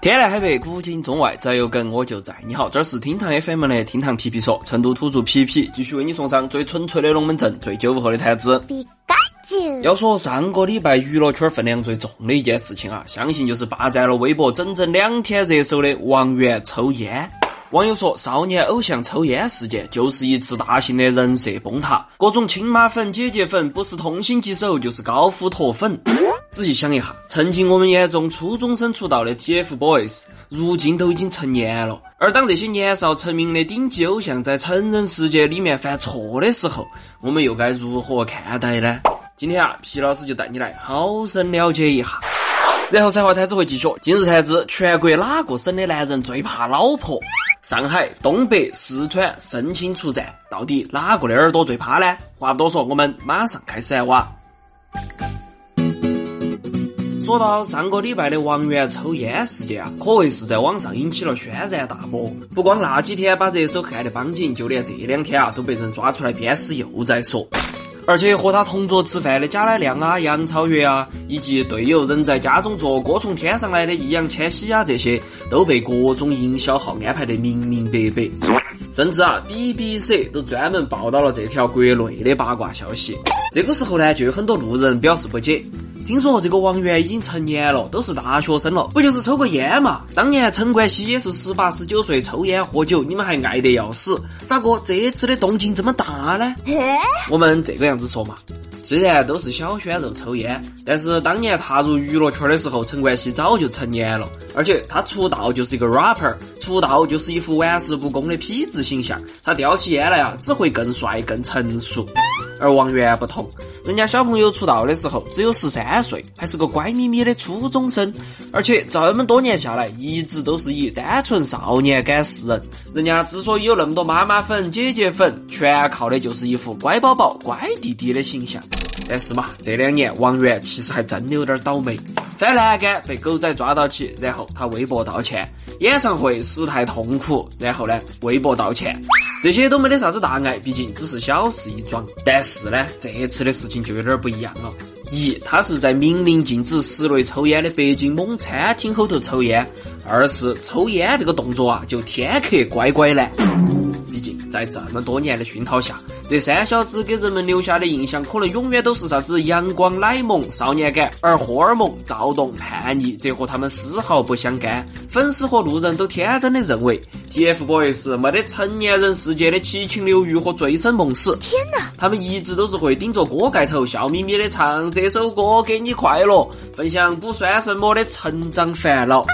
天南海北，古今中外，只要有梗我就在。你好，这是厅堂 FM 的厅堂皮皮说，成都土著皮皮继续为你送上最纯粹的龙门阵，最九五后的谈资。要说上个礼拜娱乐圈分量最重的一件事情啊，相信就是霸占了微博整整两天热搜的王源抽烟。网友说，少年偶像抽烟事件就是一次大型的人设崩塌，各种亲妈粉、姐姐粉，不是痛心疾首就是高呼脱粉。仔细想一下，曾经我们眼中初中生出道的 TFBOYS，如今都已经成年了。而当这些年少成名的顶级偶像在成人世界里面犯错的时候，我们又该如何看待呢？今天啊，皮老师就带你来好生了解一下。然后，三话台子会继续。今日谈资：全国哪个省的男人最怕老婆？上海、东北、四川申请出战，到底哪个的耳朵最怕呢？话不多说，我们马上开始来挖！说到上个礼拜的王源抽烟事件啊，可谓是在网上引起了轩然大波。不光那几天把热搜撼得绷紧，就连这两天啊，都被人抓出来鞭尸，又在说。而且和他同桌吃饭的贾乃亮啊、杨超越啊，以及队友人在家中坐歌从天上来的易烊千玺啊，这些都被各种营销号安排得明明白白。甚至啊，BBC 都专门报道了这条国内的八卦消息。这个时候呢，就有很多路人表示不解。听说这个王源已经成年了，都是大学生了，不就是抽个烟嘛？当年陈冠希也是十八十九岁抽烟喝酒，你们还爱得要死，咋个这次的动静这么大呢？我们这个样子说嘛，虽然都是小鲜肉抽烟，但是当年踏入娱乐圈的时候，陈冠希早就成年了，而且他出道就是一个 rapper，出道就是一副玩世不恭的痞子形象，他叼起烟来啊，只会更帅更成熟。而王源不同。人家小朋友出道的时候只有十三岁，还是个乖咪咪的初中生，而且这么多年下来，一直都是以单纯少年感示人。人家之所以有那么多妈妈粉、姐姐粉，全靠的就是一副乖宝宝、乖弟弟的形象。但是嘛，这两年王源其实还真的有点倒霉，翻栏杆被狗仔抓到起，然后他微博道歉；演唱会死太痛苦，然后呢微博道歉。这些都没得啥子大碍，毕竟只是小事一桩。但是呢，这次的事情就有点不一样了。一，他是在明令禁止室内抽烟的北京某餐厅后头抽烟；二是抽烟这个动作啊，就天克乖乖男。毕竟在这么多年的熏陶下，这三小子给人们留下的印象可能永远都是啥子阳光、奶萌、少年感，而荷尔蒙、躁动、叛逆，这和他们丝毫不相干。粉丝和路人都天真的认为，TFBOYS 没得成年人世界的七情六欲和醉生梦死。天哪！他们一直都是会顶着锅盖头笑眯眯的唱这首歌给你快乐，分享不算什么的成长烦恼。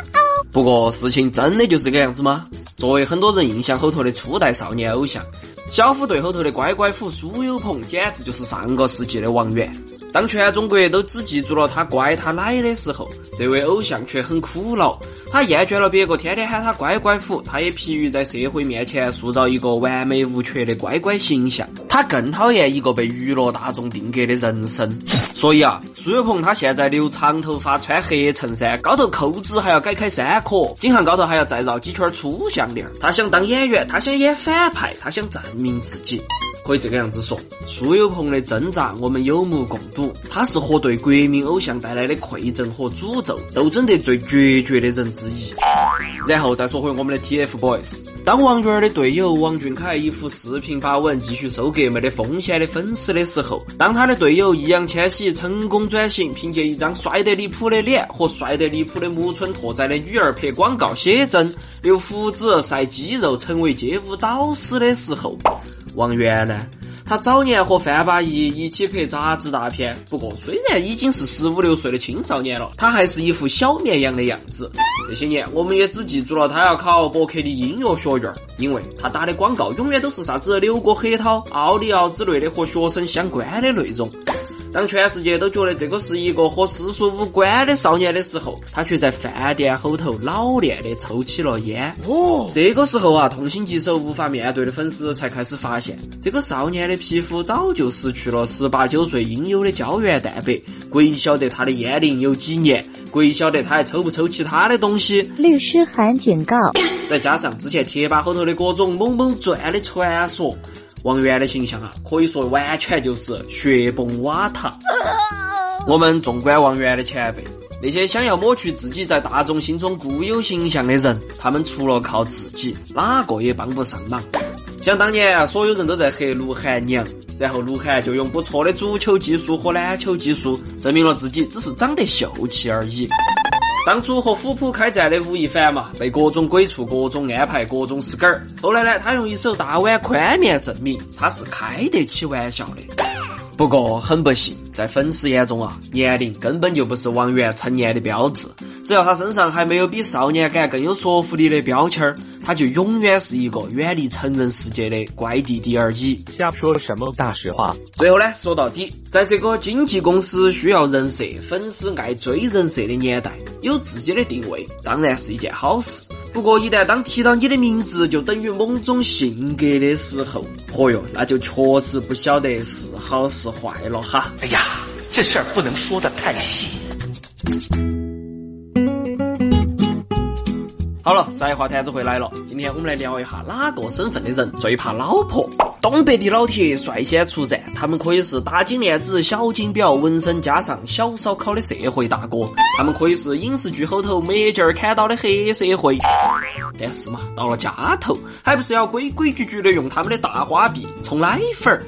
不过事情真的就这个样子吗？作为很多人印象后头的初代少年偶像，小虎队后头的乖乖虎苏有朋简直就是上个世纪的王源。当全中国都只记住了他乖他奶的时候，这位偶像却很苦恼。他厌倦了别个天天喊他乖乖虎，他也疲于在社会面前塑造一个完美无缺的乖乖形象。他更讨厌一个被娱乐大众定格的人生。所以啊，苏有朋他现在留长头发，穿黑衬衫，高头扣子还要改开三颗，颈项高头还要再绕几圈粗项链。他想当演员，他想演反派，他想证明自己。可以这个样子说，苏有朋的挣扎我们有目共睹。他是和对国民偶像带来的馈赠和诅咒斗争得最决绝的人之一。然后再说回我们的 TFBOYS，当王源的队友王俊凯一副四平八稳、继续收割没得风险的粉丝的时候，当他的队友易烊千玺成功转型，凭借一张帅得离谱的脸和帅得离谱的木村拓哉的女儿拍广告写真、留胡子、晒肌肉，成为街舞导师的时候。王源呢？他早年和范八一一起拍杂志大片，不过虽然已经是十五六岁的青少年了，他还是一副小绵羊的样子。这些年，我们也只记住了他要考伯克的音乐学院，因为他打的广告永远都是啥子六个核桃、奥利奥之类的和学生相关的内容。当全世界都觉得这个是一个和世俗无关的少年的时候，他却在饭店后头老练的抽起了烟。哦，这个时候啊，痛心疾首、无法面对的粉丝才开始发现，这个少年的皮肤早就失去了十八九岁应有的胶原蛋白。鬼晓得他的烟龄有几年，鬼晓得他还抽不抽其他的东西。律师函警告。再加上之前贴吧后头的各种猛猛转的传说。王源的形象啊，可以说完全就是雪崩瓦塔。我们纵观王源的前辈，那些想要抹去自己在大众心中固有形象的人，他们除了靠自己，哪个也帮不上忙。想当年，所有人都在黑鹿晗娘，然后鹿晗就用不错的足球技术和篮球技术，证明了自己只是长得秀气而已。当初和虎扑开战的吴亦凡嘛，被各种鬼畜、各种安排、各种死梗儿。后来呢，他用一首大碗宽面证明他是开得起玩笑的。不过很不幸，在粉丝眼中啊，年龄根本就不是王源成年的标志。只要他身上还没有比少年感更有说服力的标签儿，他就永远是一个远离成人世界的乖弟弟而已。瞎说什么大实话？最后呢，说到底，在这个经纪公司需要人设、粉丝爱追人设的年代，有自己的定位当然是一件好事。不过，一旦当提到你的名字就等于某种性格的时候，嚯哟，那就确实不晓得是好是坏了哈。哎呀，这事儿不能说的太细。好了，三话摊子回来了。今天我们来聊一下哪个身份的人最怕老婆。东北的老铁率先出战，他们可以是大金链子、小金表、纹身加上小烧烤的社会大哥，他们可以是影视剧后头没劲儿砍刀的黑社会。但是嘛，到了家头，还不是要规规矩矩的用他们的大花臂冲奶粉儿。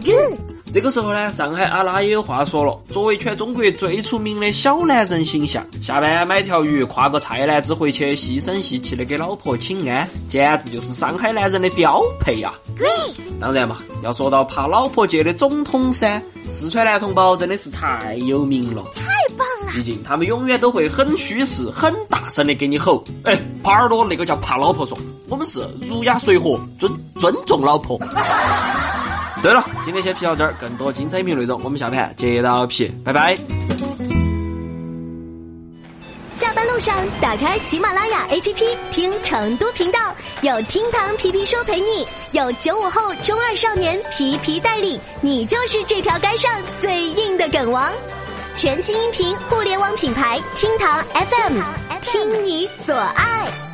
这个时候呢，上海阿拉也有话说了。作为全中国最出名的小男人形象，下班买条鱼，挎个菜篮子回去，细声细气的给老婆请安，简直就是上海男人的标配呀！当然嘛，要说到怕老婆界的总统噻，四川男同胞真的是太有名了，太棒了！毕竟他们永远都会很虚实、很大声的给你吼：“哎，耙耳朵，那个叫怕老婆说，我们是儒雅随和，尊尊重老婆。”对了，今天先皮到这儿，更多精彩音频内容，我们下盘接到皮，拜拜。下班路上打开喜马拉雅 APP 听成都频道，有厅堂皮皮说陪你，有九五后中二少年皮皮带领，你就是这条街上最硬的梗王。全新音频互联网品牌厅堂 FM，听你所爱。